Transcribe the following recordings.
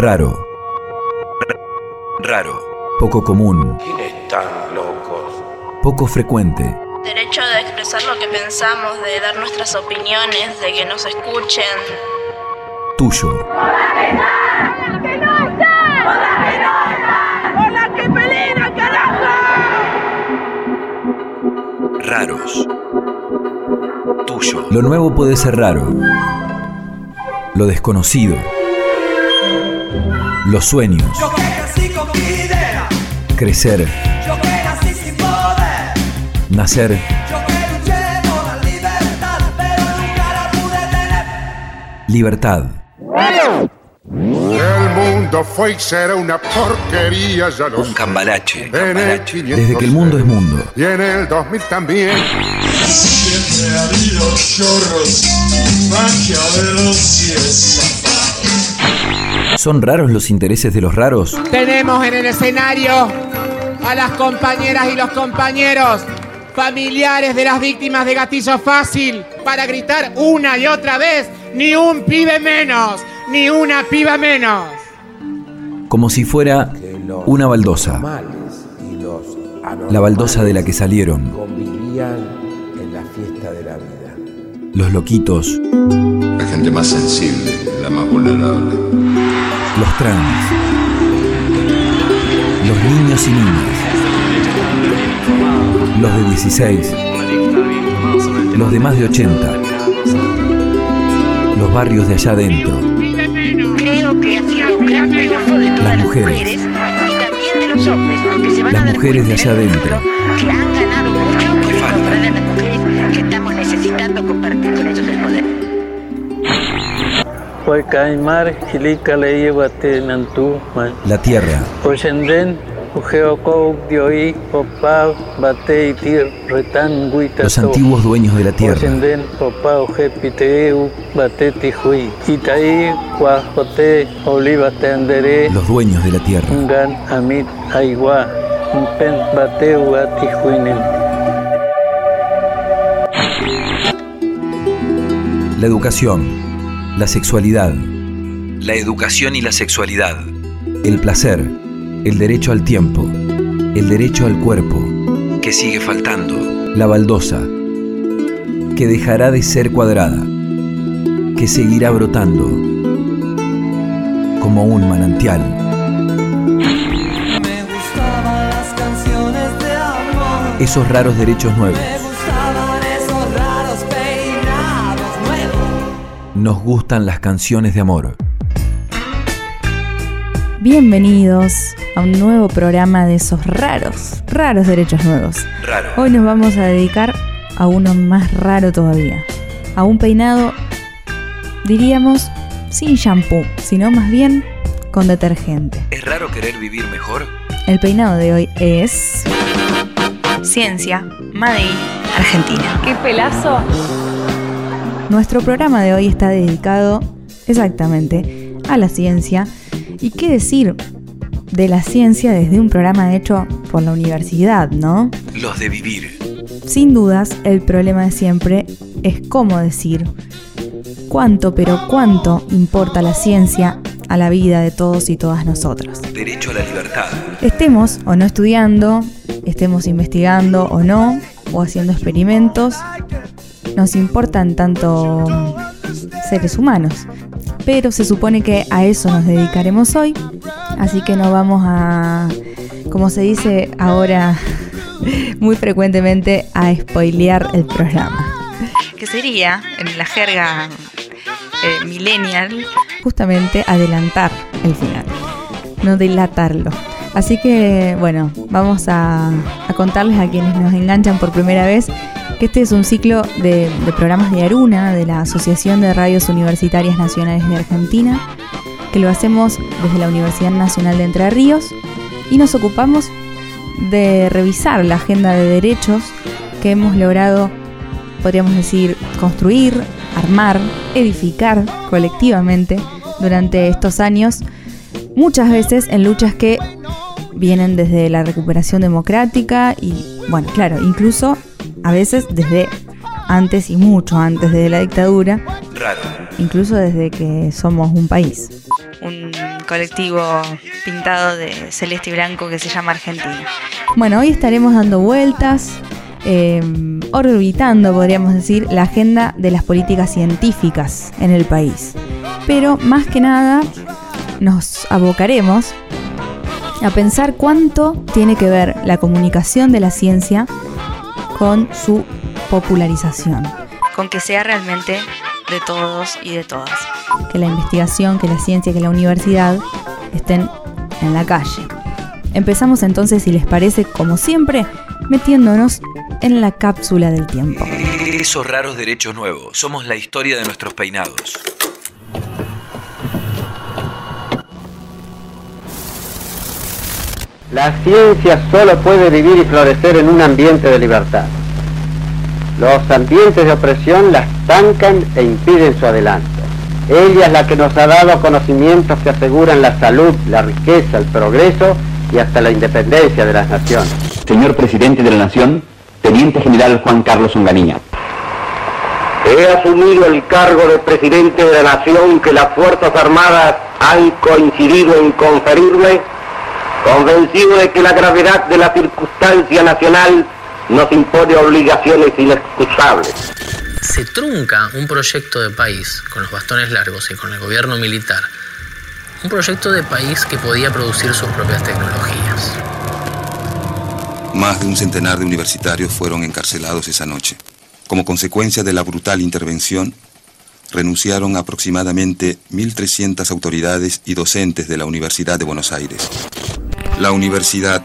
Raro. Raro. Poco común. ¿Quiénes están locos? Poco frecuente. Derecho de expresar lo que pensamos, de dar nuestras opiniones, de que nos escuchen. Tuyo. Raros. Tuyo. Lo nuevo puede ser raro. Lo desconocido. Los sueños. Yo que nací con mi idea, Crecer. yo que nací sin poder, Nacer. yo que luché por la libertad, pero nunca la pude tener. Libertad. El mundo fue y será una porquería, ya lo Un cambalache. 500 Desde que el mundo es mundo. Y en el 2000 también. Siempre ha habido chorros, maquiavelos y estafados. ¿Son raros los intereses de los raros? Tenemos en el escenario a las compañeras y los compañeros familiares de las víctimas de gatillo fácil para gritar una y otra vez, ni un pibe menos, ni una piba menos. Como si fuera una baldosa. La baldosa de la que salieron. convivían en la fiesta de la vida. Los loquitos. La gente más sensible, la más vulnerable. Los trans. Los niños y niñas. Los de 16. Los de más de 80. Los barrios de allá adentro. Las mujeres. Las mujeres de allá adentro. que han ganado mucho que estamos necesitando compartir Retan, Guita, Los antiguos dueños de la tierra. Oliva, Tendere, Los dueños de la tierra. La educación. La sexualidad. La educación y la sexualidad. El placer. El derecho al tiempo. El derecho al cuerpo. Que sigue faltando. La baldosa. Que dejará de ser cuadrada. Que seguirá brotando. Como un manantial. Me gustaban las canciones de amor, Esos raros derechos nuevos. Nos gustan las canciones de amor. Bienvenidos a un nuevo programa de esos raros, raros derechos nuevos. Raro. Hoy nos vamos a dedicar a uno más raro todavía. A un peinado, diríamos, sin shampoo, sino más bien con detergente. ¿Es raro querer vivir mejor? El peinado de hoy es... Ciencia, Made in Argentina. ¡Qué pelazo! Nuestro programa de hoy está dedicado exactamente a la ciencia. ¿Y qué decir de la ciencia desde un programa hecho por la universidad, no? Los de vivir. Sin dudas, el problema de siempre es cómo decir cuánto, pero cuánto importa la ciencia a la vida de todos y todas nosotros. Derecho a la libertad. Estemos o no estudiando, estemos investigando o no, o haciendo experimentos, nos importan tanto seres humanos. Pero se supone que a eso nos dedicaremos hoy, así que no vamos a, como se dice ahora muy frecuentemente, a spoilear el programa. Que sería, en la jerga eh, millennial, justamente adelantar el final, no dilatarlo. Así que, bueno, vamos a, a contarles a quienes nos enganchan por primera vez que este es un ciclo de, de programas de Aruna, de la Asociación de Radios Universitarias Nacionales de Argentina, que lo hacemos desde la Universidad Nacional de Entre Ríos y nos ocupamos de revisar la agenda de derechos que hemos logrado, podríamos decir, construir, armar, edificar colectivamente durante estos años, muchas veces en luchas que vienen desde la recuperación democrática y, bueno, claro, incluso a veces desde antes y mucho antes de la dictadura, Raro. incluso desde que somos un país. Un colectivo pintado de celeste y blanco que se llama Argentina. Bueno, hoy estaremos dando vueltas, eh, orbitando, podríamos decir, la agenda de las políticas científicas en el país. Pero más que nada nos abocaremos a pensar cuánto tiene que ver la comunicación de la ciencia con su popularización. Con que sea realmente de todos y de todas. Que la investigación, que la ciencia, que la universidad estén en la calle. Empezamos entonces, si les parece, como siempre, metiéndonos en la cápsula del tiempo. Esos raros derechos nuevos. Somos la historia de nuestros peinados. La ciencia solo puede vivir y florecer en un ambiente de libertad. Los ambientes de opresión la estancan e impiden su adelanto. Ella es la que nos ha dado conocimientos que aseguran la salud, la riqueza, el progreso y hasta la independencia de las naciones. Señor Presidente de la Nación, Teniente General Juan Carlos Onganía. He asumido el cargo de Presidente de la Nación que las Fuerzas Armadas han coincidido en conferirme, convencido de que la gravedad de la circunstancia nacional nos impone obligaciones inexcusables. Se trunca un proyecto de país con los bastones largos y con el gobierno militar. Un proyecto de país que podía producir sus propias tecnologías. Más de un centenar de universitarios fueron encarcelados esa noche. Como consecuencia de la brutal intervención, renunciaron aproximadamente 1.300 autoridades y docentes de la Universidad de Buenos Aires. La universidad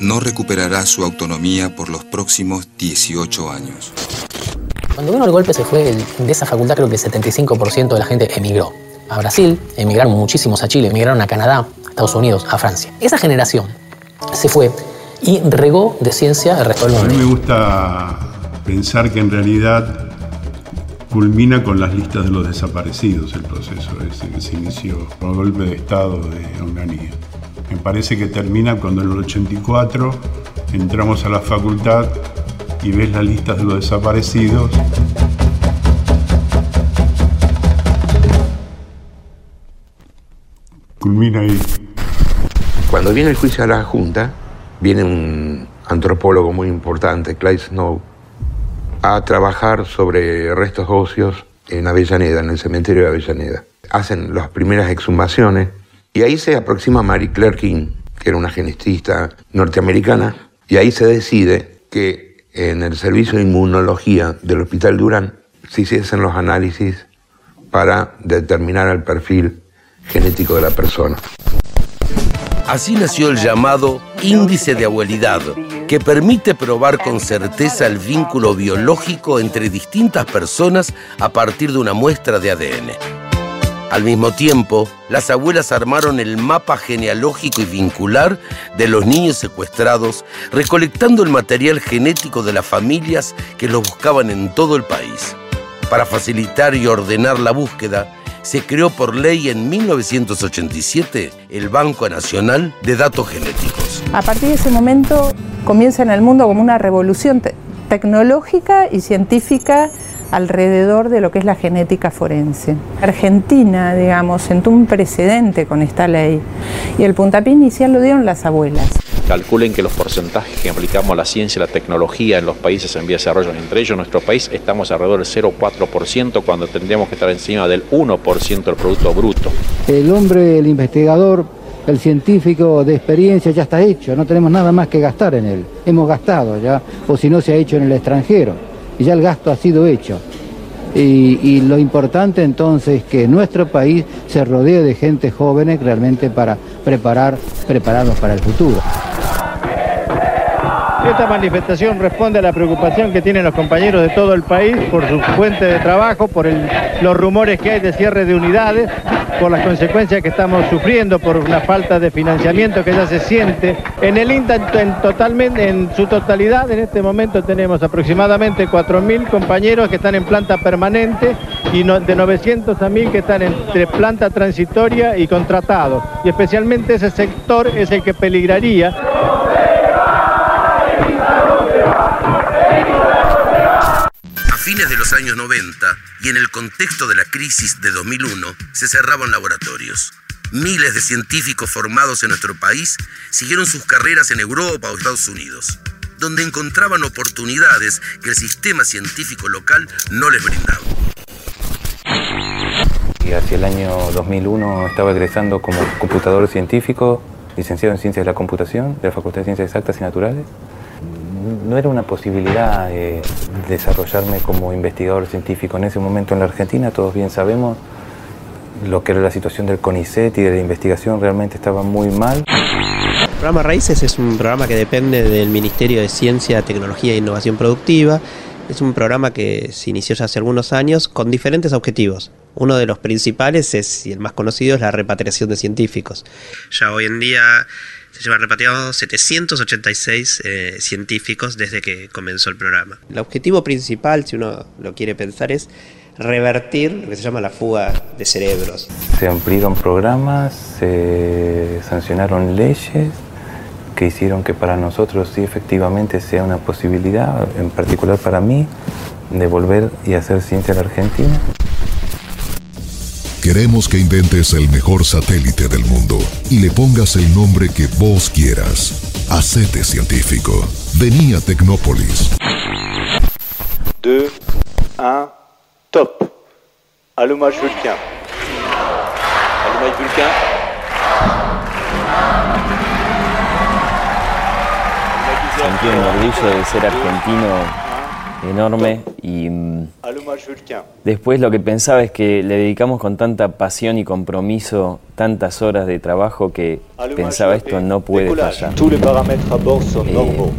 no recuperará su autonomía por los próximos 18 años. Cuando vino el golpe se fue el- de esa facultad creo que el 75% de la gente emigró. A Brasil, emigraron muchísimos a Chile, emigraron a Canadá, a Estados Unidos, a Francia. Esa generación se fue y regó de ciencia el resto del A mí mundo. me gusta pensar que en realidad culmina con las listas de los desaparecidos el proceso ese que se inició con el golpe de Estado de Onganía. Me parece que termina cuando en el 84 entramos a la facultad y ves las listas de los desaparecidos. Culmina ahí. Cuando viene el juicio a la Junta, viene un antropólogo muy importante, Clyde Snow, a trabajar sobre restos óseos en Avellaneda, en el cementerio de Avellaneda. Hacen las primeras exhumaciones y ahí se aproxima Mary Claire King, que era una genetista norteamericana, y ahí se decide que en el servicio de inmunología del Hospital Durán se hiciesen los análisis para determinar el perfil genético de la persona. Así nació el llamado índice de abuelidad, que permite probar con certeza el vínculo biológico entre distintas personas a partir de una muestra de ADN. Al mismo tiempo, las abuelas armaron el mapa genealógico y vincular de los niños secuestrados, recolectando el material genético de las familias que los buscaban en todo el país. Para facilitar y ordenar la búsqueda, se creó por ley en 1987 el Banco Nacional de Datos Genéticos. A partir de ese momento comienza en el mundo como una revolución te- tecnológica y científica alrededor de lo que es la genética forense. Argentina, digamos, sentó un precedente con esta ley y el puntapié inicial lo dieron las abuelas. Calculen que los porcentajes que aplicamos a la ciencia y la tecnología en los países en vía de desarrollo, entre ellos nuestro país, estamos alrededor del 0,4% cuando tendríamos que estar encima del 1% del Producto Bruto. El hombre, el investigador, el científico de experiencia ya está hecho, no tenemos nada más que gastar en él. Hemos gastado ya, o si no se ha hecho en el extranjero, ya el gasto ha sido hecho. Y, lo importante entonces es que nuestro país se rodee de gente jóvenes realmente para preparar, prepararnos para el futuro. Esta manifestación responde a la preocupación que tienen los compañeros de todo el país por su fuente de trabajo, por los rumores que hay de cierre de unidades, por las consecuencias que estamos sufriendo, por una falta de financiamiento que ya se siente. En el INTA, en, totalmente, en su totalidad, en este momento tenemos aproximadamente 4.000 compañeros que están en planta permanente y de 900 a 1.000 que están entre planta transitoria y contratados. Y especialmente ese sector es el que peligraría fines de los años 90 y en el contexto de la crisis de 2001 se cerraban laboratorios. Miles de científicos formados en nuestro país siguieron sus carreras en Europa o Estados Unidos, donde encontraban oportunidades que el sistema científico local no les brindaba. Y hacia el año 2001 estaba egresando como computador científico, licenciado en Ciencias de la Computación de la Facultad de Ciencias Exactas y Naturales. No era una posibilidad eh, desarrollarme como investigador científico en ese momento en la Argentina, todos bien sabemos lo que era la situación del CONICET y de la investigación realmente estaba muy mal. El programa Raíces es un programa que depende del Ministerio de Ciencia, Tecnología e Innovación Productiva. Es un programa que se inició ya hace algunos años con diferentes objetivos. Uno de los principales es, y el más conocido, es la repatriación de científicos. Ya hoy en día se llevan repatriados 786 eh, científicos desde que comenzó el programa. El objetivo principal, si uno lo quiere pensar, es revertir lo que se llama la fuga de cerebros. Se ampliaron programas, se sancionaron leyes que hicieron que para nosotros sí efectivamente sea una posibilidad, en particular para mí, de volver y hacer ciencia en la Argentina. Queremos que inventes el mejor satélite del mundo y le pongas el nombre que vos quieras. Hacete científico. Vení a Tecnópolis. 2, 1, top. Allumage Vulcain. Allumage Vulcain. Sentí un orgullo de ser argentino enorme y mm, después lo que pensaba es que le dedicamos con tanta pasión y compromiso tantas horas de trabajo que pensaba esto no puede fallar. Eh,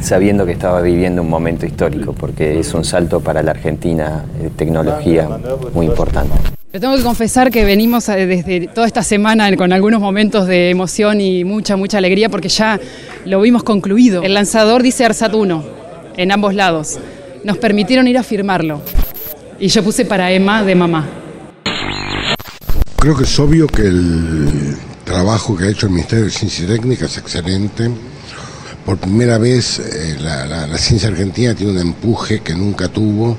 sabiendo que estaba viviendo un momento histórico, porque es un salto para la Argentina de tecnología muy importante. Le tengo que confesar que venimos eh, desde toda esta semana con algunos momentos de emoción y mucha, mucha alegría porque ya lo vimos concluido. El lanzador dice ARSAT 1 en ambos lados. Nos permitieron ir a firmarlo. Y yo puse para Emma de mamá. Creo que es obvio que el trabajo que ha hecho el Ministerio de Ciencia y Técnica es excelente. Por primera vez eh, la, la- ciencia argentina tiene un empuje que nunca tuvo.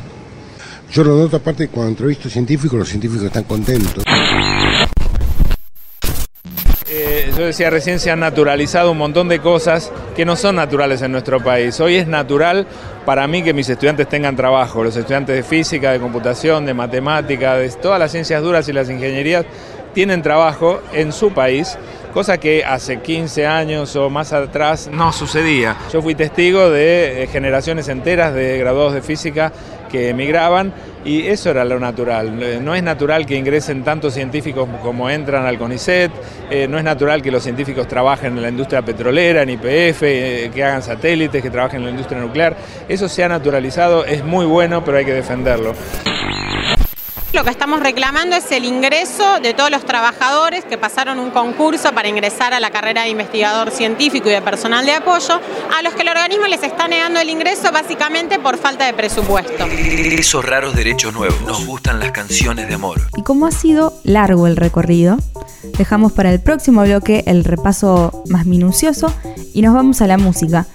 Yo lo noto aparte cuando entrevisto científicos, los científicos están contentos. Yo decía recién se han naturalizado un montón de cosas que no son naturales en nuestro país. Hoy es natural para mí que mis estudiantes tengan trabajo, los estudiantes de física, de computación, de matemática, de todas las ciencias duras y las ingenierías tienen trabajo en su país, cosa que hace 15 años o más atrás no sucedía. Yo fui testigo de eh, generaciones enteras de graduados de física que emigraban y eso era lo natural. Eh, No es natural que ingresen tantos científicos como entran al CONICET, eh, no es natural que los científicos trabajen en la industria petrolera, en IPF, eh, que hagan satélites, que trabajen en la industria nuclear. Eso se ha naturalizado, es muy bueno, pero hay que defenderlo. Lo que estamos reclamando es el ingreso de todos los trabajadores que pasaron un concurso para ingresar a la carrera de investigador científico y de personal de apoyo, a los que el organismo les está negando el ingreso básicamente por falta de presupuesto. Esos raros derechos nuevos. Nos gustan las canciones de amor. Y como ha sido largo el recorrido, dejamos para el próximo bloque el repaso más minucioso y nos vamos a la música,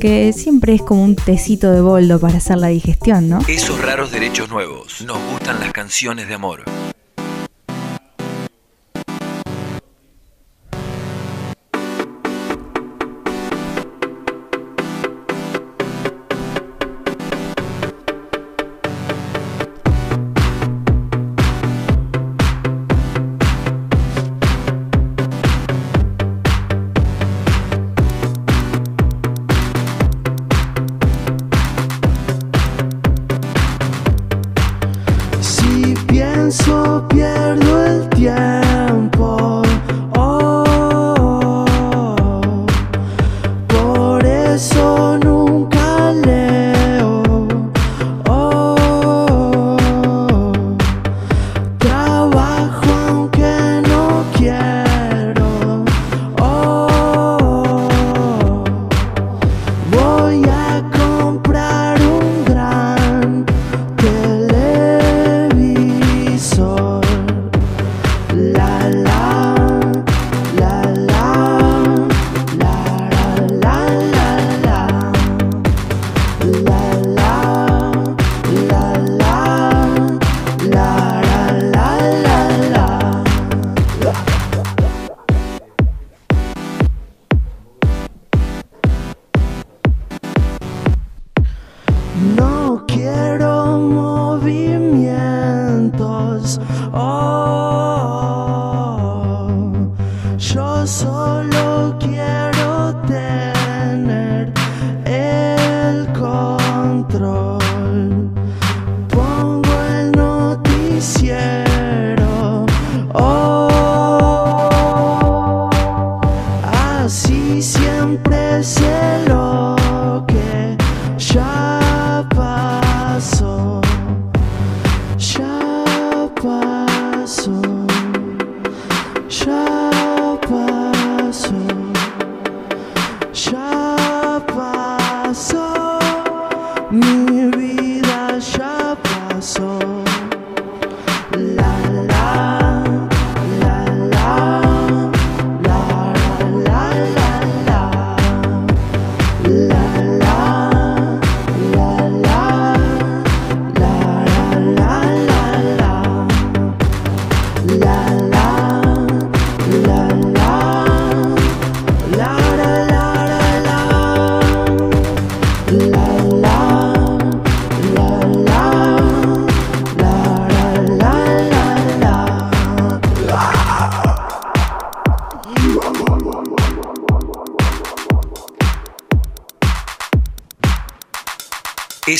que siempre es como un tecito de boldo para hacer la digestión, ¿no? Esos raros derechos nuevos. Nos gustan las canciones de amor.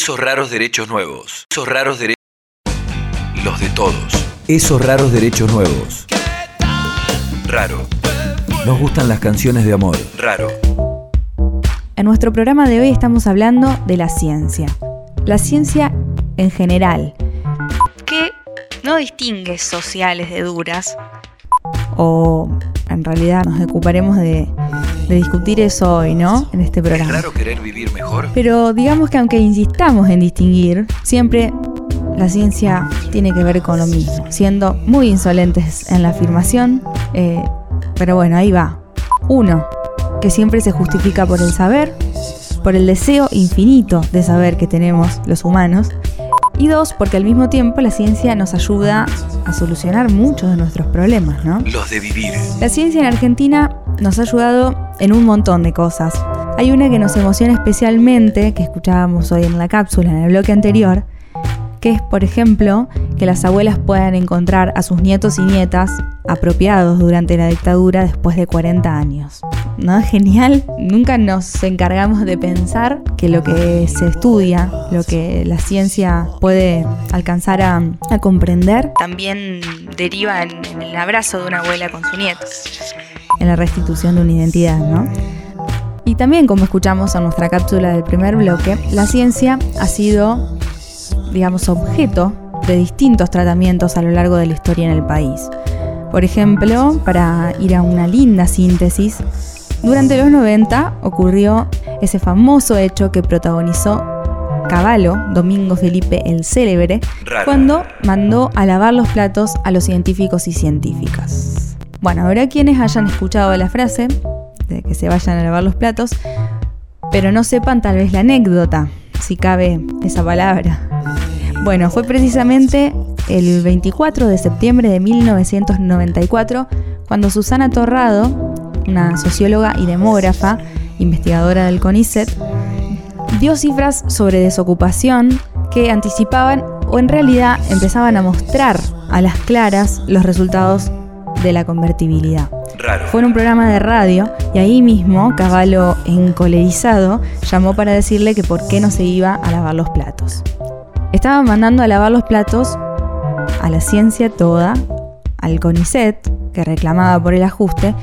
Esos raros derechos nuevos. Esos raros derechos. Los de todos. Esos raros derechos nuevos. Raro. Nos gustan las canciones de amor. Raro. En nuestro programa de hoy estamos hablando de la ciencia. La ciencia en general, que no distingue sociales de duras, o en realidad nos ocuparemos de, de discutir eso hoy, ¿no? En este ¿Es programa. raro querer vivir mejor? Pero digamos que aunque insistamos en distinguir, siempre la ciencia tiene que ver con lo mismo, siendo muy insolentes en la afirmación, eh, pero bueno, ahí va. Uno, que siempre se justifica por el saber, por el deseo infinito de saber que tenemos los humanos, y dos, porque al mismo tiempo la ciencia nos ayuda a solucionar muchos de nuestros problemas, ¿no? Los de vivir. La ciencia en Argentina nos ha ayudado en un montón de cosas. Hay una que nos emociona especialmente, que escuchábamos hoy en la cápsula, en el bloque anterior, que es, por ejemplo, que las abuelas puedan encontrar a sus nietos y nietas apropiados durante la dictadura después de 40 años. ¿No genial? Nunca nos encargamos de pensar que lo que se estudia, lo que la ciencia puede alcanzar a, a comprender, también deriva en, en el abrazo de una abuela con su nieto, en la restitución de una identidad, ¿no? Y también, como escuchamos en nuestra cápsula del primer bloque, la ciencia ha sido, digamos, objeto de distintos tratamientos a lo largo de la historia en el país. Por ejemplo, para ir a una linda síntesis, durante los 90 ocurrió ese famoso hecho que protagonizó Cavallo, Domingo Felipe el Célebre, cuando mandó a lavar los platos a los científicos y científicas. Bueno, habrá quienes hayan escuchado la frase de que se vayan a lavar los platos, pero no sepan tal vez la anécdota, si cabe esa palabra. Bueno, fue precisamente el 24 de septiembre de 1994 cuando Susana Torrado, una socióloga y demógrafa, investigadora del CONICET, dio cifras sobre desocupación que anticipaban o en realidad empezaban a mostrar a las claras los resultados de la convertibilidad. Fue en un programa de radio y ahí mismo Caballo, encolerizado, llamó para decirle que por qué no se iba a lavar los platos. Estaba mandando a lavar los platos a la ciencia toda, al CONICET, que reclamaba por el ajuste,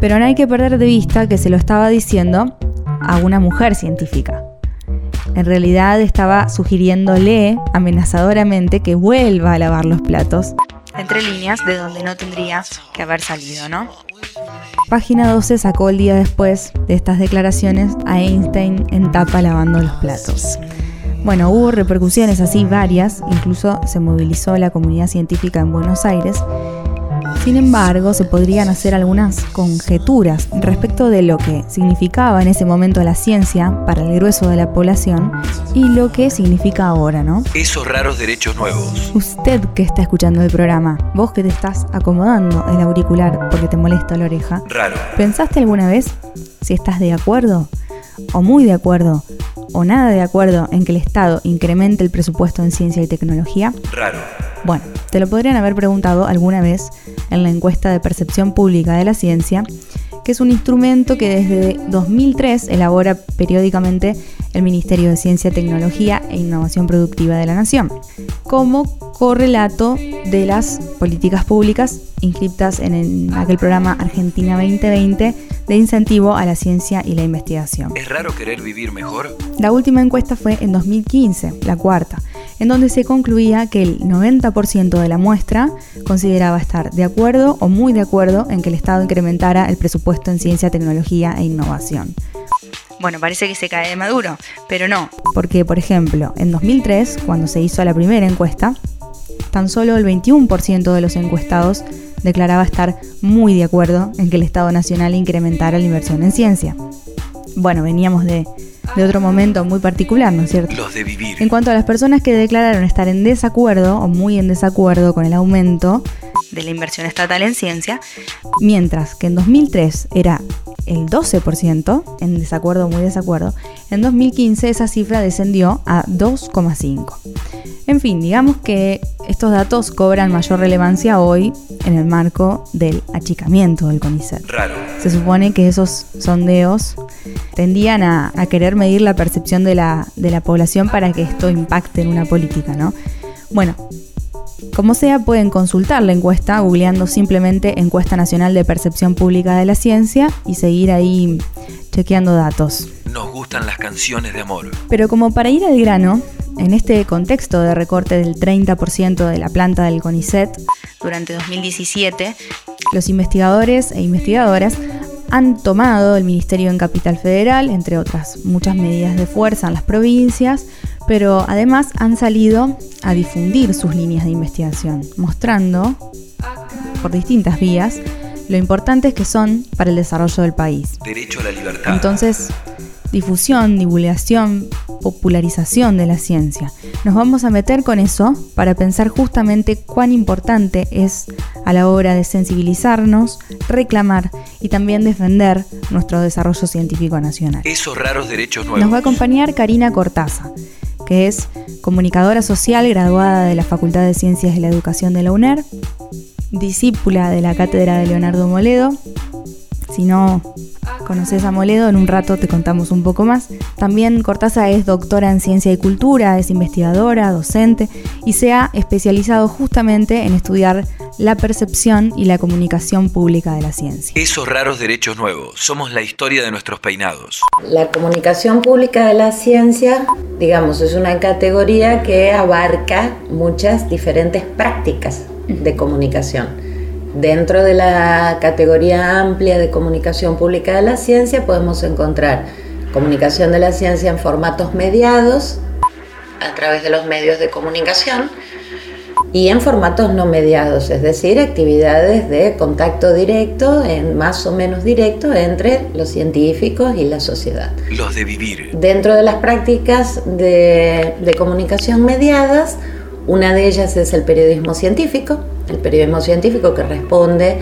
pero no hay que perder de vista que se lo estaba diciendo a una mujer científica. En realidad estaba sugiriéndole amenazadoramente que vuelva a lavar los platos, entre líneas de donde no tendría que haber salido, ¿no? Página 12 sacó el día después de estas declaraciones a Einstein en tapa lavando los platos. Bueno, hubo repercusiones así varias, incluso se movilizó la comunidad científica en Buenos Aires. Sin embargo, se podrían hacer algunas conjeturas respecto de lo que significaba en ese momento la ciencia para el grueso de la población y lo que significa ahora, ¿no? Esos raros derechos nuevos. Usted que está escuchando el programa, vos que te estás acomodando el auricular porque te molesta la oreja, Raro. ¿pensaste alguna vez si estás de acuerdo o muy de acuerdo o nada de acuerdo en que el Estado incremente el presupuesto en ciencia y tecnología? Raro. Bueno, te lo podrían haber preguntado alguna vez en la encuesta de percepción pública de la ciencia, que es un instrumento que desde 2003 elabora periódicamente el Ministerio de Ciencia, Tecnología e Innovación Productiva de la Nación, como correlato de las políticas públicas inscritas en el- aquel programa Argentina 2020 de incentivo a la ciencia y la investigación. ¿Es raro querer vivir mejor? La última encuesta fue en 2015, la cuarta, en donde se concluía que el 90% de la muestra consideraba estar de acuerdo o muy de acuerdo en que el Estado incrementara el presupuesto en ciencia, tecnología e innovación. Bueno, parece que se cae de Maduro, pero no. Porque, por ejemplo, en 2003, cuando se hizo la primera encuesta, tan solo el 21% de los encuestados declaraba estar muy de acuerdo en que el Estado Nacional incrementara la inversión en ciencia. Bueno, veníamos de, de otro momento muy particular, ¿no es cierto? Los de vivir. En cuanto a las personas que declararon estar en desacuerdo o muy en desacuerdo con el aumento de la inversión estatal en ciencia, mientras que en 2003 era el 12%, en desacuerdo, muy desacuerdo, en 2015 esa cifra descendió a 2,5%. En fin, digamos que estos datos cobran mayor relevancia hoy en el marco del achicamiento del CONICET. Raro. Se supone que esos sondeos tendían a, a querer medir la percepción de la, de la población para que esto impacte en una política, ¿no? Bueno, como sea, pueden consultar la encuesta googleando simplemente Encuesta Nacional de Percepción Pública de la Ciencia y seguir ahí chequeando datos. Nos gustan las canciones de amor. Pero como para ir al grano, en este contexto de recorte del 30% de la planta del CONICET durante 2017, los investigadores e investigadoras han tomado el Ministerio en Capital Federal, entre otras muchas medidas de fuerza en las provincias, pero además han salido a difundir sus líneas de investigación, mostrando por distintas vías lo importantes que son para el desarrollo del país. Derecho a la libertad. Entonces, difusión, divulgación, popularización de la ciencia. Nos vamos a meter con eso para pensar justamente cuán importante es a la hora de sensibilizarnos, reclamar y también defender nuestro desarrollo científico nacional. Esos raros derechos nuevos. Nos va a acompañar Karina Cortaza, que es comunicadora social graduada de la Facultad de Ciencias de la Educación de la UNER, discípula de la cátedra de Leonardo Moledo. Si no conoces a Moledo, en un rato te contamos un poco más. También Cortaza es doctora en ciencia y cultura, es investigadora, docente y se ha especializado justamente en estudiar la percepción y la comunicación pública de la ciencia. Esos raros derechos nuevos. Somos la historia de nuestros peinados. La comunicación pública de la ciencia, digamos, es una categoría que abarca muchas diferentes prácticas de comunicación. Dentro de la categoría amplia de comunicación pública de la ciencia podemos encontrar comunicación de la ciencia en formatos mediados a través de los medios de comunicación y en formatos no mediados, es decir, actividades de contacto directo, en más o menos directo, entre los científicos y la sociedad. Los de vivir. Dentro de las prácticas de, de comunicación mediadas, una de ellas es el periodismo científico, el periodismo científico que responde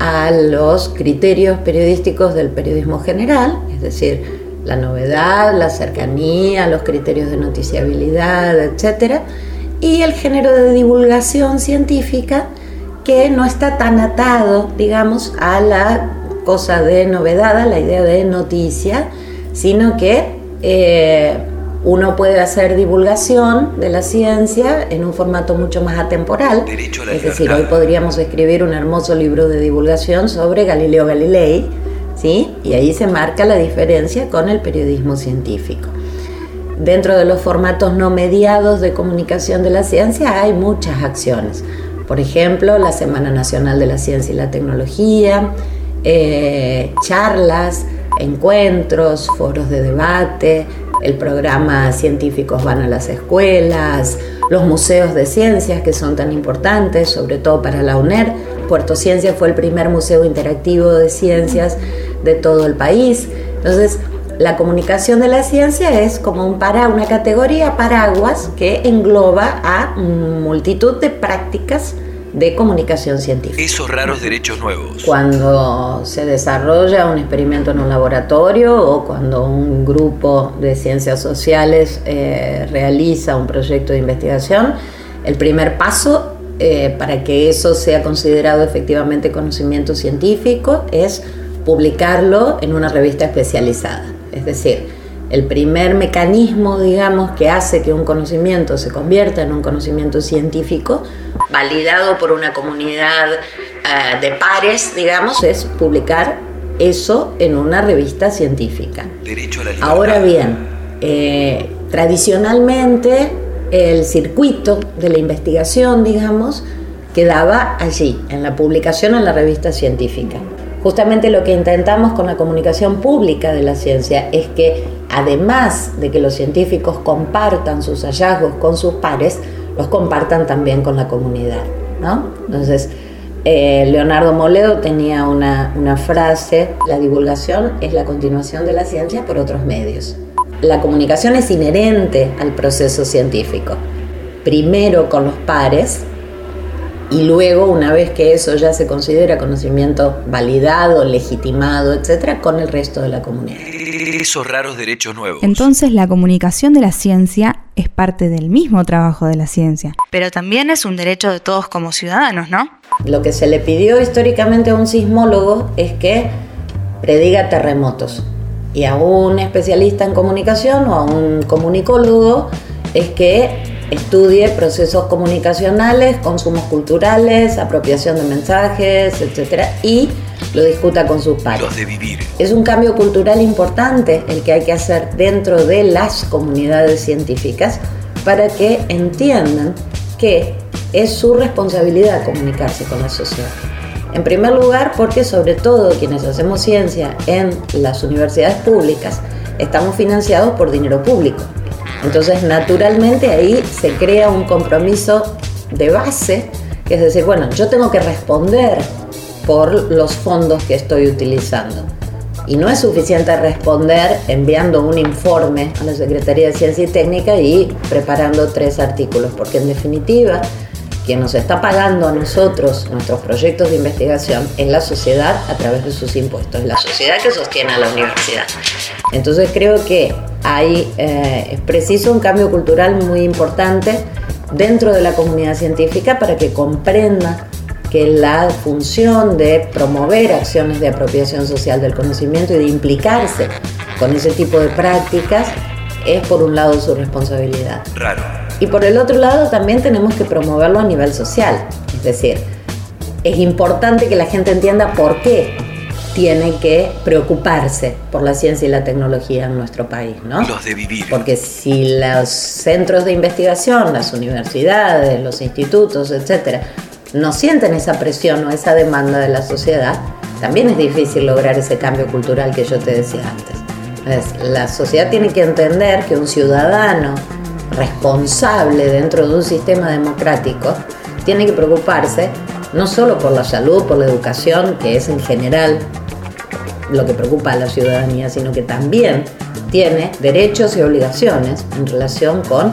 a los criterios periodísticos del periodismo general, es decir, la novedad, la cercanía, los criterios de noticiabilidad, etc. Y el género de divulgación científica que no está tan atado, digamos, a la cosa de novedad, a la idea de noticia, sino que eh, uno puede hacer divulgación de la ciencia en un formato mucho más atemporal. es decir, hoy podríamos escribir un hermoso libro de divulgación sobre Galileo Galilei, ¿sí? Y ahí se marca la diferencia con el periodismo científico. Dentro de los formatos no mediados de comunicación de la ciencia hay muchas acciones. Por ejemplo, la Semana Nacional de la Ciencia y la Tecnología, eh, charlas, encuentros, foros de debate, el programa Científicos van a las escuelas, los museos de ciencias que son tan importantes, sobre todo para la UNER. Puerto Ciencia fue el primer museo interactivo de ciencias de todo el país. Entonces, la comunicación de la ciencia es como un para, una categoría paraguas que engloba a multitud de prácticas de comunicación científica. Esos raros derechos nuevos. Cuando se desarrolla un experimento en un laboratorio o cuando un grupo de ciencias sociales eh, realiza un proyecto de investigación, el primer paso eh, para que eso sea considerado efectivamente conocimiento científico es publicarlo en una revista especializada. Es decir, el primer mecanismo, digamos, que hace que un conocimiento se convierta en un conocimiento científico, validado por una comunidad eh, de pares, digamos, es publicar eso en una revista científica. Derecho a la libertad. Ahora bien, eh, tradicionalmente el circuito de la investigación, digamos, quedaba allí, en la publicación en la revista científica. Justamente lo que intentamos con la comunicación pública de la ciencia es que además de que los científicos compartan sus hallazgos con sus pares, los compartan también con la comunidad. ¿no? Entonces, eh, Leonardo Moledo tenía una, una frase, la divulgación es la continuación de la ciencia por otros medios. La comunicación es inherente al proceso científico, primero con los pares y luego, una vez que eso ya se considera conocimiento validado, legitimado, etcétera, con el resto de la comunidad. Esos raros derechos nuevos. Entonces la comunicación de la ciencia es parte del mismo trabajo de la ciencia, pero también es un derecho de todos como ciudadanos, ¿no? Lo que se le pidió históricamente a un sismólogo es que prediga terremotos. Y a un especialista en comunicación o a un comunicólogo es que estudie procesos comunicacionales, consumos culturales, apropiación de mensajes, etc. Y lo discuta con sus pares. Los de vivir. Es un cambio cultural importante el que hay que hacer dentro de las comunidades científicas para que entiendan que es su responsabilidad comunicarse con la sociedad. En primer lugar, porque sobre todo quienes hacemos ciencia en las universidades públicas estamos financiados por dinero público. Entonces, naturalmente ahí se crea un compromiso de base, que es decir, bueno, yo tengo que responder por los fondos que estoy utilizando. Y no es suficiente responder enviando un informe a la Secretaría de Ciencia y Técnica y preparando tres artículos, porque en definitiva, quien nos está pagando a nosotros nuestros proyectos de investigación es la sociedad a través de sus impuestos, es la sociedad que sostiene a la universidad. Entonces creo que hay, eh, es preciso un cambio cultural muy importante dentro de la comunidad científica para que comprenda que la función de promover acciones de apropiación social del conocimiento y de implicarse con ese tipo de prácticas es por un lado su responsabilidad. Raro. Y por el otro lado también tenemos que promoverlo a nivel social. Es decir, es importante que la gente entienda por qué tiene que preocuparse por la ciencia y la tecnología en nuestro país, ¿no? Los de vivir. Porque si los centros de investigación, las universidades, los institutos, etcétera, no sienten esa presión o esa demanda de la sociedad, también es difícil lograr ese cambio cultural que yo te decía antes. Entonces, la sociedad tiene que entender que un ciudadano responsable dentro de un sistema democrático tiene que preocuparse no solo por la salud, por la educación, que es en general lo que preocupa a la ciudadanía, sino que también tiene derechos y obligaciones en relación con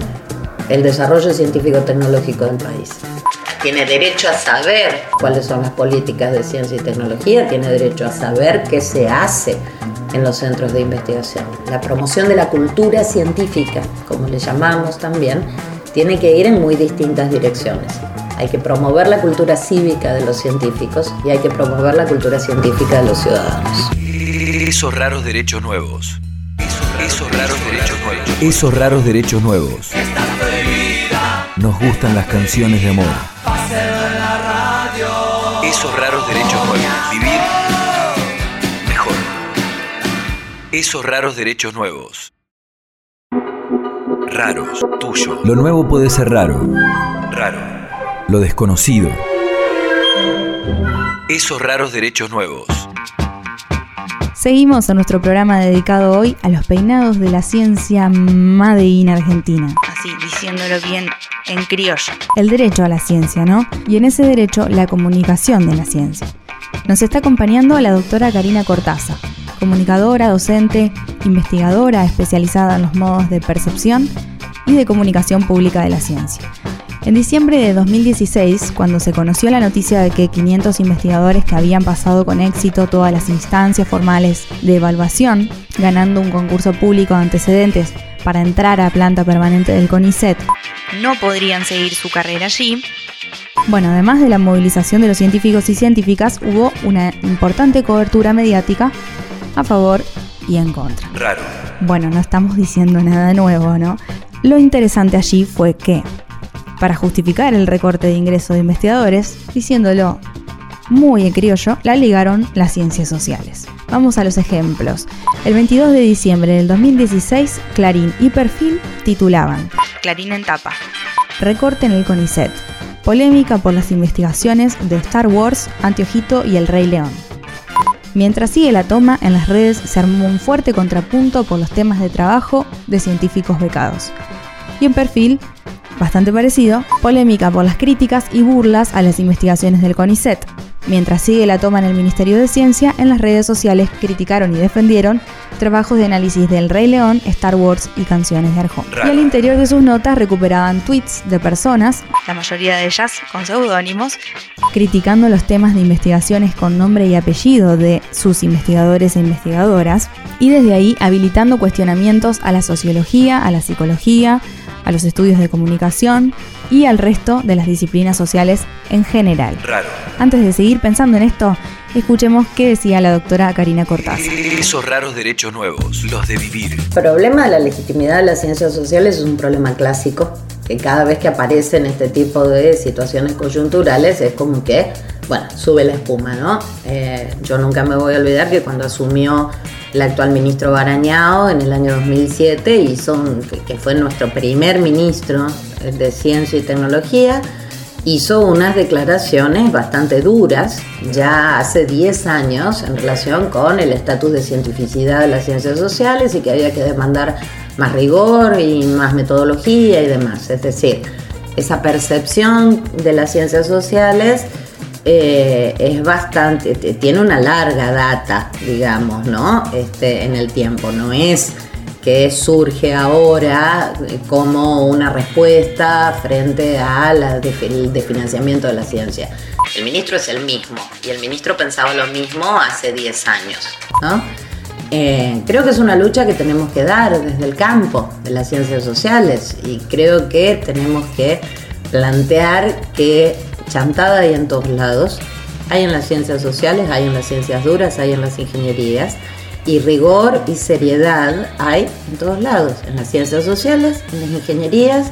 el desarrollo científico-tecnológico del país. Tiene derecho a saber cuáles son las políticas de ciencia y tecnología, tiene derecho a saber qué se hace en los centros de investigación. La promoción de la cultura científica, como le llamamos también, tiene que ir en muy distintas direcciones. Hay que promover la cultura cívica de los científicos y hay que promover la cultura científica de los ciudadanos. Esos raros derechos nuevos. Esos raros derechos nuevos. Esos raros derechos nuevos. Nos gustan las canciones de amor. Esos raros derechos nuevos. Raros, tuyo. Lo nuevo puede ser raro. Raro. Lo desconocido. Esos raros derechos nuevos. Seguimos en nuestro programa dedicado hoy a los peinados de la ciencia Made in Argentina. Así, diciéndolo bien en criollo. El derecho a la ciencia, ¿no? Y en ese derecho, la comunicación de la ciencia. Nos está acompañando la doctora Karina Cortaza, comunicadora, docente, investigadora especializada en los modos de percepción y de comunicación pública de la ciencia. En diciembre de 2016, cuando se conoció la noticia de que 500 investigadores que habían pasado con éxito todas las instancias formales de evaluación, ganando un concurso público de antecedentes para entrar a planta permanente del CONICET, no podrían seguir su carrera allí, bueno, además de la movilización de los científicos y científicas, hubo una importante cobertura mediática a favor y en contra. Raro. Bueno, no estamos diciendo nada nuevo, ¿no? Lo interesante allí fue que, para justificar el recorte de ingresos de investigadores, diciéndolo muy en criollo, la ligaron las ciencias sociales. Vamos a los ejemplos. El 22 de diciembre del 2016, Clarín y Perfil titulaban Clarín en tapa. Recorte en el CONICET. Polémica por las investigaciones de Star Wars, Antiojito y El Rey León. Mientras sigue la toma, en las redes se armó un fuerte contrapunto por los temas de trabajo de científicos becados. Y en perfil, bastante parecido, polémica por las críticas y burlas a las investigaciones del CONICET. Mientras sigue la toma en el Ministerio de Ciencia, en las redes sociales criticaron y defendieron trabajos de análisis del Rey León, Star Wars y canciones de Arjona. Y al interior de sus notas recuperaban tweets de personas, la mayoría de ellas con seudónimos, criticando los temas de investigaciones con nombre y apellido de sus investigadores e investigadoras, y desde ahí habilitando cuestionamientos a la sociología, a la psicología, a los estudios de comunicación y al resto de las disciplinas sociales en general. Raro. Antes de seguir pensando en esto, escuchemos qué decía la doctora Karina Cortázar. Esos raros derechos nuevos, los de vivir. El problema de la legitimidad de las ciencias sociales es un problema clásico, que cada vez que aparecen este tipo de situaciones coyunturales es como que, bueno, sube la espuma, ¿no? Eh, yo nunca me voy a olvidar que cuando asumió el actual ministro Barañao en el año 2007, hizo un- que- que fue nuestro primer ministro de Ciencia y Tecnología, hizo unas declaraciones bastante duras ya hace 10 años en relación con el estatus de cientificidad de las ciencias sociales y que había que demandar más rigor y más metodología y demás. Es decir, esa percepción de las ciencias sociales eh, es bastante, tiene una larga data, digamos, ¿no? Este, en el tiempo, no es que surge ahora eh, como una respuesta frente al de financiamiento de la ciencia. El ministro es el mismo y el ministro pensaba lo mismo hace 10 años. ¿no? Eh, creo que es una lucha que tenemos que dar desde el campo de las ciencias sociales y creo que tenemos que plantear que chantada hay en todos lados, hay en las ciencias sociales, hay en las ciencias duras, hay en las ingenierías y rigor y seriedad hay en todos lados, en las ciencias sociales, en las ingenierías,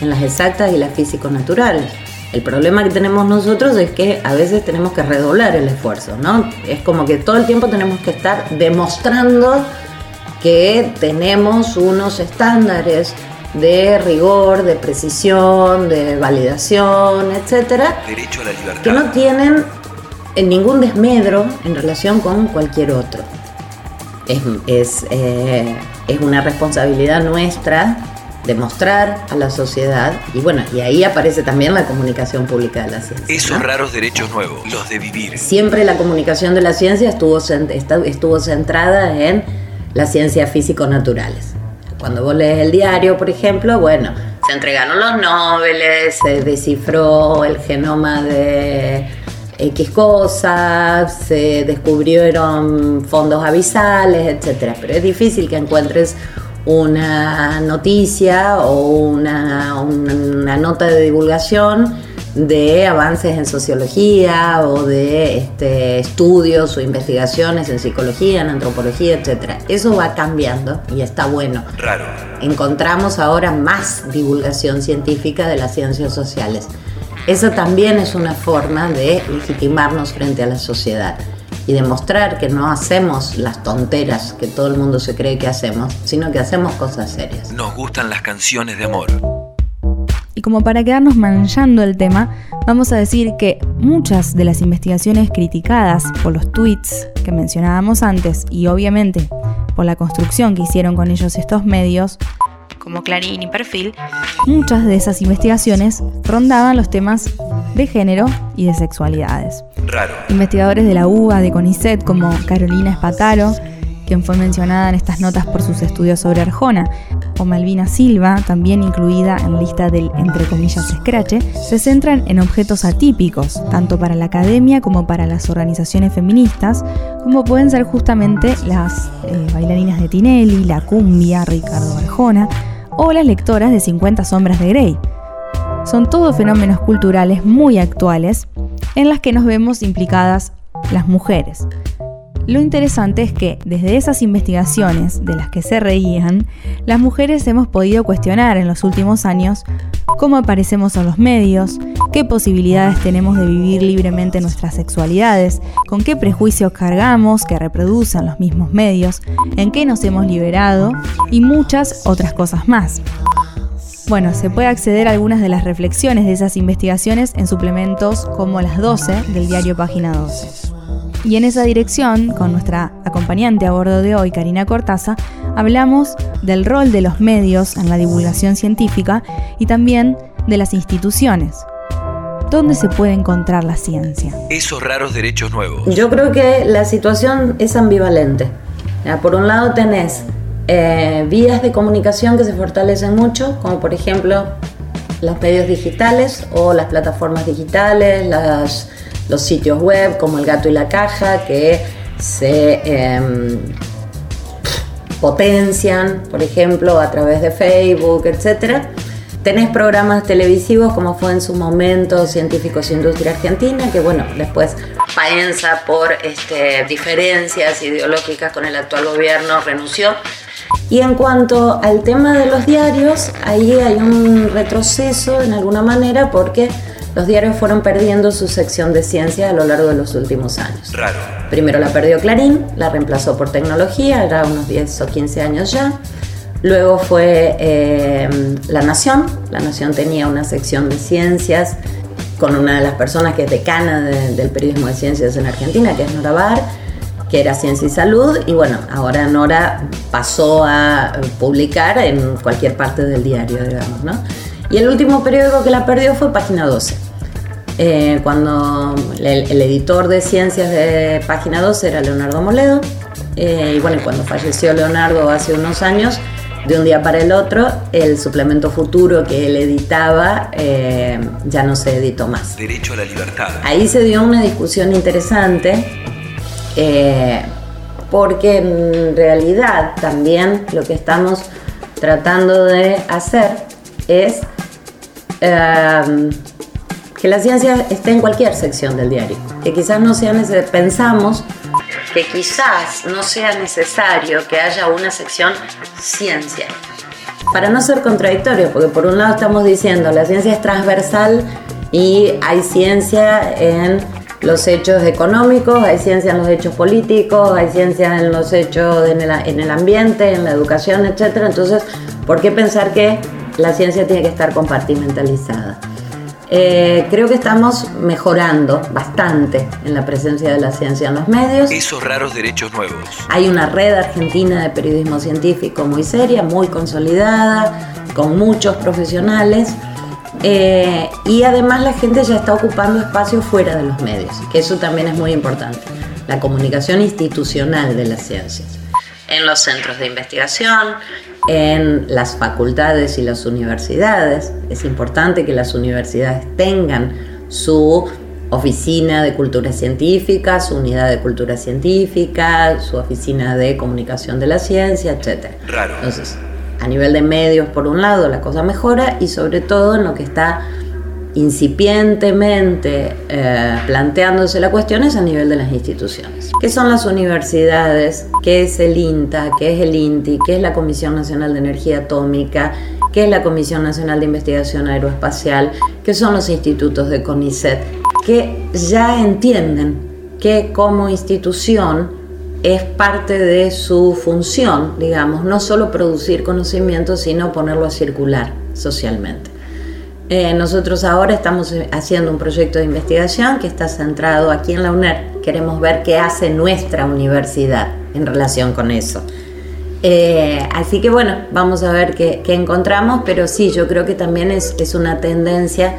en las exactas y las físico-naturales. El problema que tenemos nosotros es que a veces tenemos que redoblar el esfuerzo, ¿no? Es como que todo el tiempo tenemos que estar demostrando que tenemos unos estándares de rigor, de precisión, de validación, etcétera, Derecho a la libertad. que no tienen en ningún desmedro en relación con cualquier otro. Es, es, eh, es una responsabilidad nuestra demostrar a la sociedad, y bueno, y ahí aparece también la comunicación pública de la ciencia. Esos ¿no? raros derechos nuevos, los de vivir. Siempre la comunicación de la ciencia estuvo, estuvo centrada en las ciencias físico-naturales. Cuando vos lees el diario, por ejemplo, bueno, se entregaron los Nobel, se descifró el genoma de X cosas, se descubrieron fondos abisales, etc. Pero es difícil que encuentres una noticia o una- una nota de divulgación de avances en sociología o de este, estudios o investigaciones en psicología, en antropología, etc. Eso va cambiando y está bueno. Raro. Encontramos ahora más divulgación científica de las ciencias sociales. Eso también es una forma de legitimarnos frente a la sociedad y demostrar que no hacemos las tonteras que todo el mundo se cree que hacemos, sino que hacemos cosas serias. Nos gustan las canciones de amor. Y como para quedarnos manchando el tema, vamos a decir que muchas de las investigaciones criticadas por los tweets que mencionábamos antes y obviamente por la construcción que hicieron con ellos estos medios, como Clarín y Perfil, muchas de esas investigaciones rondaban los temas de género y de sexualidades. Raro. Investigadores de la UBA, de CONICET, como Carolina Espataro, quien fue mencionada en estas notas por sus estudios sobre Arjona, o Malvina Silva, también incluida en lista del entre comillas escrache, se centran en objetos atípicos, tanto para la academia como para las organizaciones feministas, como pueden ser justamente las eh, bailarinas de Tinelli, la cumbia, Ricardo Arjona, o las lectoras de 50 sombras de Grey. Son todos fenómenos culturales muy actuales en las que nos vemos implicadas las mujeres. Lo interesante es que desde esas investigaciones de las que se reían, las mujeres hemos podido cuestionar en los últimos años cómo aparecemos en los medios, qué posibilidades tenemos de vivir libremente nuestras sexualidades, con qué prejuicios cargamos que reproducen los mismos medios, en qué nos hemos liberado y muchas otras cosas más. Bueno, se puede acceder a algunas de las reflexiones de esas investigaciones en suplementos como las 12 del diario Página 12. Y en esa dirección, con nuestra acompañante a bordo de hoy, Karina Cortaza, hablamos del rol de los medios en la divulgación científica y también de las instituciones. ¿Dónde se puede encontrar la ciencia? Esos raros derechos nuevos. Yo creo que la situación es ambivalente. Por un lado tenés eh, vías de comunicación que se fortalecen mucho, como por ejemplo los medios digitales o las plataformas digitales, las- los sitios web como El Gato y la Caja, que se em, potencian, por ejemplo, a través de Facebook, etc. Tenés programas televisivos como fue en su momento Científicos Industria Argentina, que bueno, después Paenza por este, diferencias ideológicas con el actual gobierno renunció. Y en cuanto al tema de los diarios, ahí hay un retroceso en alguna manera porque los diarios fueron perdiendo su sección de ciencia a lo largo de los últimos años. Raro. Primero la perdió Clarín, la reemplazó por tecnología, era unos 10 o 15 años ya. Luego fue eh, La Nación. La Nación tenía una sección de ciencias con una de las personas que es decana de- del periodismo de ciencias en Argentina, que es Nora Bar, que era Ciencia y Salud. Y bueno, ahora Nora pasó a publicar en cualquier parte del diario, digamos, ¿no? Y el último periódico que la perdió fue Página 12. Eh, cuando el, el editor de ciencias de Página 12 era Leonardo Moledo, eh, y bueno, cuando falleció Leonardo hace unos años, de un día para el otro, el suplemento futuro que él editaba eh, ya no se editó más. Derecho a la libertad. Ahí se dio una discusión interesante porque en realidad también lo que estamos tratando de hacer es que la ciencia esté en cualquier sección del diario, que quizás no sea nece- pensamos que quizás no sea necesario que haya una sección ciencia. Para no ser contradictorio, porque por un lado estamos diciendo la ciencia es transversal y hay ciencia en los hechos económicos, hay ciencia en los hechos políticos, hay ciencia en los hechos en el, en el ambiente, en la educación, etc. Entonces, ¿por qué pensar que la ciencia tiene que estar compartimentalizada? Eh, creo que estamos mejorando bastante en la presencia de la ciencia en los medios. Esos raros derechos nuevos. Hay una red argentina de periodismo científico muy seria, muy consolidada, con muchos profesionales. eh, y además la gente ya está ocupando espacios fuera de los medios, que eso también es muy importante. La comunicación institucional de las ciencias. En los centros de investigación, en las facultades y las universidades. Es importante que las universidades tengan su oficina de cultura científica, su unidad de cultura científica, su oficina de comunicación de la ciencia, etc. Raro. Entonces, a nivel de medios, por un lado, la cosa mejora y sobre todo en lo que está incipientemente eh, planteándose la cuestión es a nivel de las instituciones. ¿Qué son las universidades? ¿Qué es el INTA? ¿Qué es el INTI? ¿Qué es la Comisión Nacional de Energía Atómica? ¿Qué es la Comisión Nacional de Investigación Aeroespacial? ¿Qué son los institutos de CONICET? Que ya entienden que como institución es parte de su función, digamos, no solo producir conocimiento, sino ponerlo a circular socialmente. Eh, nosotros ahora estamos eh, haciendo un proyecto de investigación que está centrado aquí en la UNER. Queremos ver qué hace nuestra universidad en relación con eso. Eh, así que bueno, vamos a ver qué, encontramos, pero sí, yo creo que también es una tendencia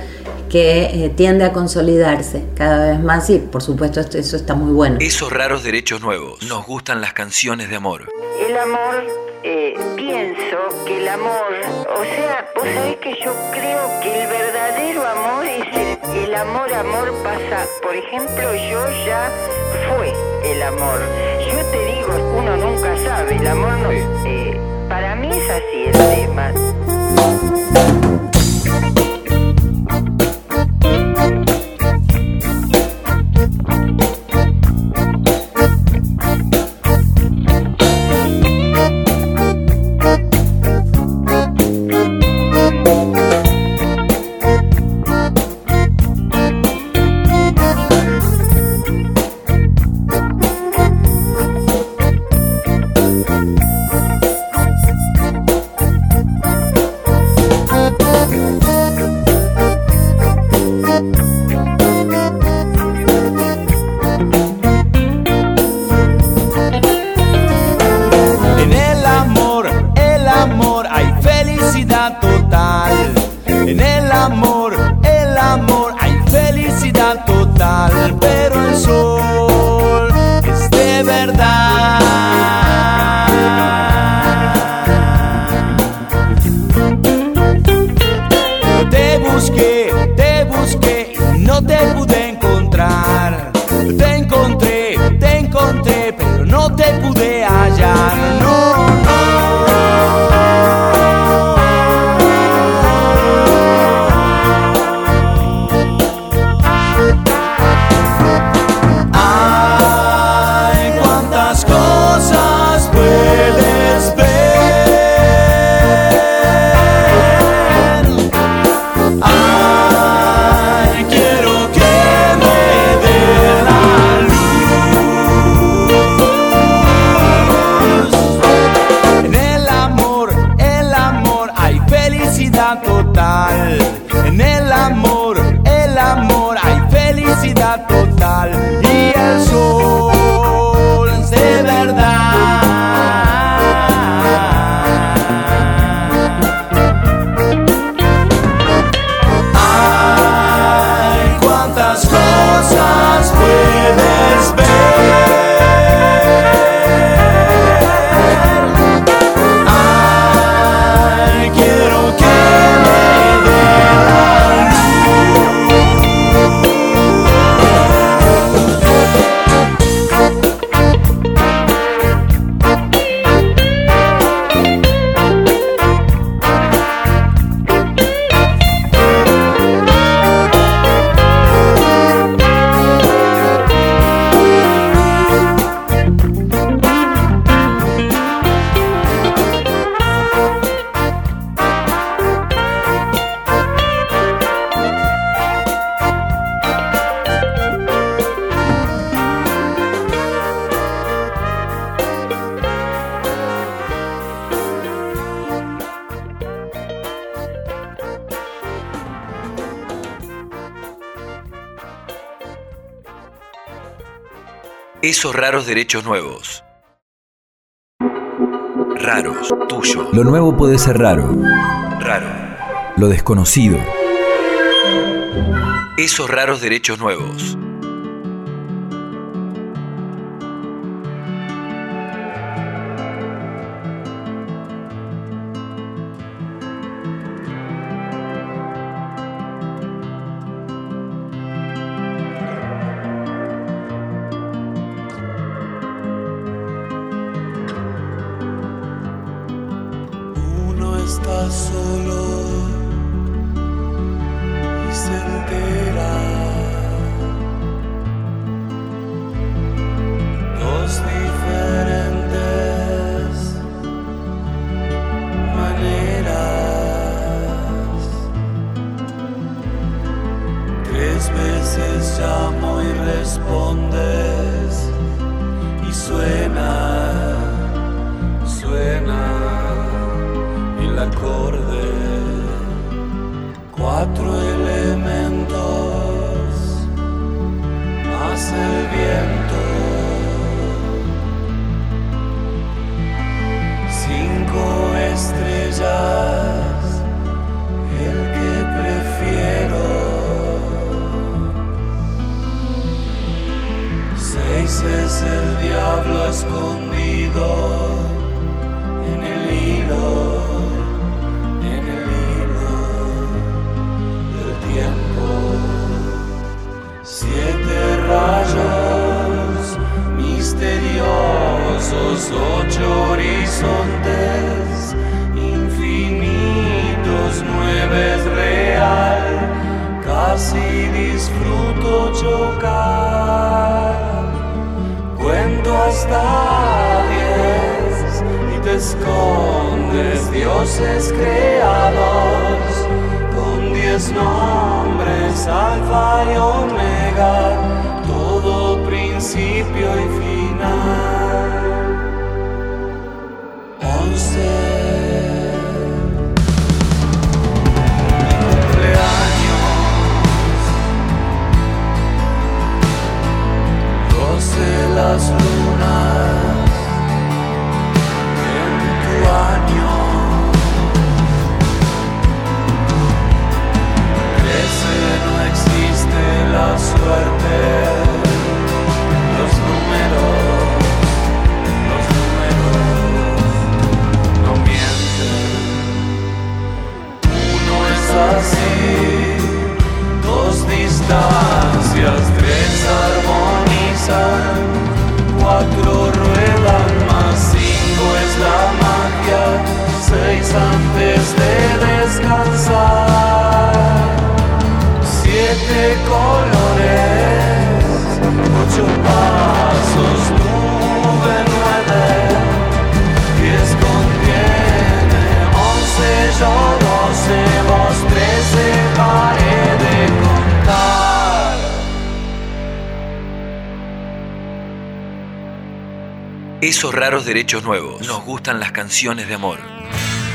que eh, tiende a consolidarse cada vez más y por supuesto esto- eso está muy bueno. Esos raros derechos nuevos. Nos gustan las canciones de amor. El amor, eh, pienso que el amor, o sea, vos sabés que yo creo que el verdadero amor es el, el amor, amor pasa. Por ejemplo, yo ya fue el amor. Yo te digo, uno nunca sabe, el amor no. eh, para mí es así el tema. esos raros derechos nuevos. Raros, tuyo. Lo nuevo puede ser raro. Raro. Lo desconocido. Esos raros derechos nuevos. solo escondes, dioses creados, con diez nombres, alfa y omega, todo principio y final. Once. Cumpleaños, doce las luces. suerte. Esos raros derechos nuevos. Nos gustan las canciones de amor.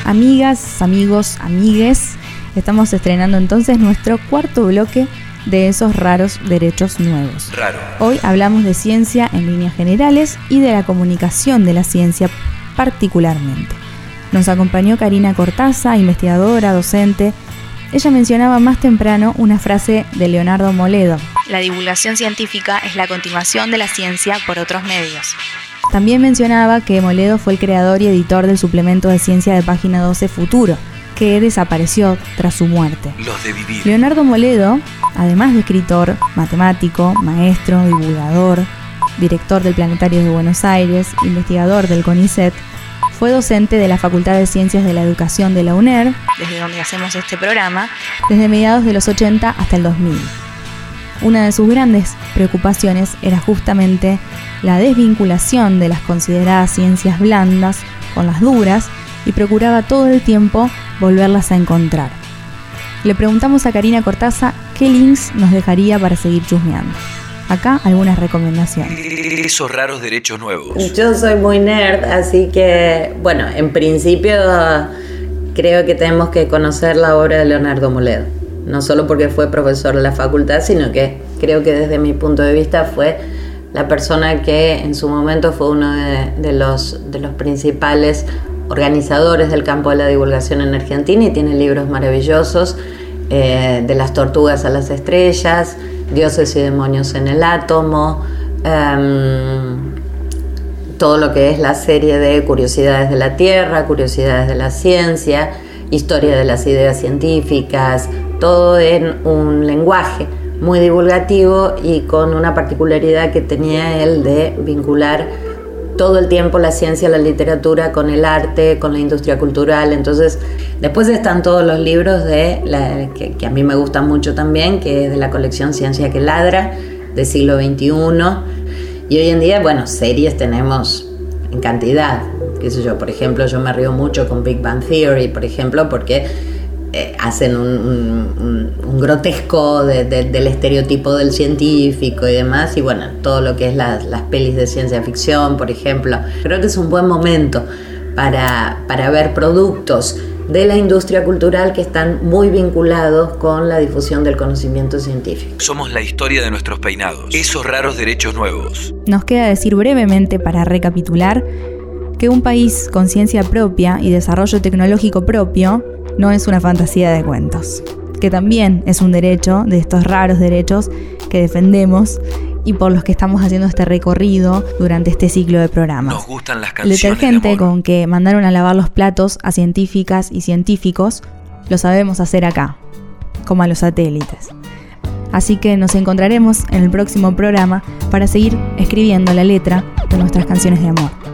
Amigas, amigos, amigues, estamos estrenando entonces nuestro cuarto bloque de esos raros derechos nuevos. Raro. Hoy hablamos de ciencia en líneas generales y de la comunicación de la ciencia particularmente. Nos acompañó Karina Cortaza, investigadora, docente. Ella mencionaba más temprano una frase de Leonardo Moledo. La divulgación científica es la continuación de la ciencia por otros medios. También mencionaba que Moledo fue el creador y editor del suplemento de ciencia de página 12 Futuro, que desapareció tras su muerte. Los de vivir. Leonardo Moledo, además de escritor, matemático, maestro, divulgador, director del Planetario de Buenos Aires, investigador del CONICET, fue docente de la Facultad de Ciencias de la Educación de la UNER, desde donde hacemos este programa, desde mediados de los 80 hasta el 2000. Una de sus grandes preocupaciones era justamente la desvinculación de las consideradas ciencias blandas con las duras y procuraba todo el tiempo volverlas a encontrar. Le preguntamos a Karina Cortaza qué links nos dejaría para seguir chusmeando. Acá algunas recomendaciones. Esos raros derechos nuevos. Yo soy muy nerd, así que, bueno, en principio creo que tenemos que conocer la obra de Leonardo Moledo. No solo porque fue profesor de la facultad, sino que creo que desde mi punto de vista fue la persona que en su momento fue uno de, de los, de los principales organizadores del campo de la divulgación en Argentina y tiene libros maravillosos, eh, de las tortugas a las estrellas, dioses y demonios en el átomo, em, todo lo que es la serie de curiosidades de la Tierra, curiosidades de la ciencia, historia de las ideas científicas, todo en un lenguaje muy divulgativo y con una particularidad que tenía él de vincular todo el tiempo la ciencia, la literatura con el arte, con la industria cultural. Entonces, después están todos los libros de la, que, que, a mí me gustan mucho también, que es de la colección Ciencia que Ladra, del siglo XXI. Y hoy en día, bueno, series tenemos en cantidad. Qué sé yo, por ejemplo, yo me río mucho con Big Bang Theory, por ejemplo, porque eh, hacen un, un, un grotesco de, de, del estereotipo del científico y demás, y bueno, todo lo que es las, las pelis de ciencia ficción, por ejemplo. Creo que es un buen momento para, para ver productos de la industria cultural que están muy vinculados con la difusión del conocimiento científico. Somos la historia de nuestros peinados, esos raros derechos nuevos. Nos queda decir brevemente, para recapitular, que un país con ciencia propia y desarrollo tecnológico propio no es una fantasía de cuentos, que también es un derecho de estos raros derechos que defendemos y por los que estamos haciendo este recorrido durante este ciclo de programas. Nos gustan las El canciones detergente de amor. con que mandaron a lavar los platos a científicas y científicos lo sabemos hacer acá, como a los satélites. Así que nos encontraremos en el próximo programa para seguir escribiendo la letra de nuestras canciones de amor.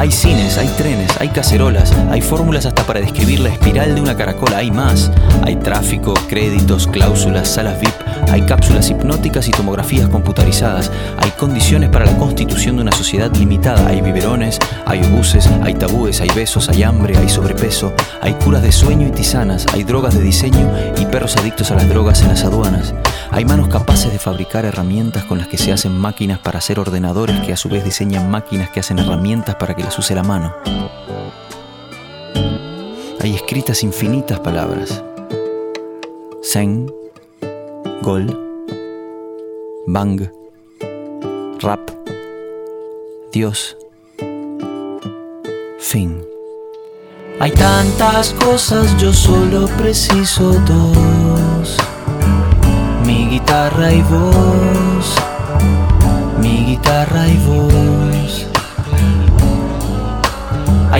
Hay cines, hay trenes, hay cacerolas, hay fórmulas hasta para describir la espiral de una caracola, hay más. Hay tráfico, créditos, cláusulas, salas VIP, hay cápsulas hipnóticas y tomografías computarizadas, hay condiciones para la constitución de una sociedad limitada, hay biberones, hay obuses, hay tabúes, hay besos, hay hambre, hay sobrepeso, hay curas de sueño y tisanas, hay drogas de diseño y perros adictos a las drogas en las aduanas. Hay manos capaces de fabricar herramientas con las que se hacen máquinas para hacer ordenadores que a su vez diseñan máquinas que hacen herramientas para que las use la mano. Hay escritas infinitas palabras. Zen, Gol, Bang, Rap, Dios, fin. Hay tantas cosas, yo solo preciso dos. Mi guitarra y voz, mi guitarra y voz.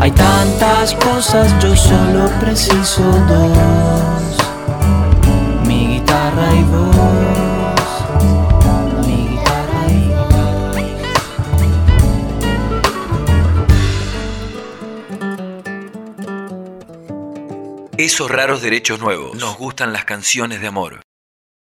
Hay tantas cosas, yo solo preciso dos. Mi guitarra y voz, mi guitarra y Esos raros derechos nuevos. Nos gustan las canciones de amor.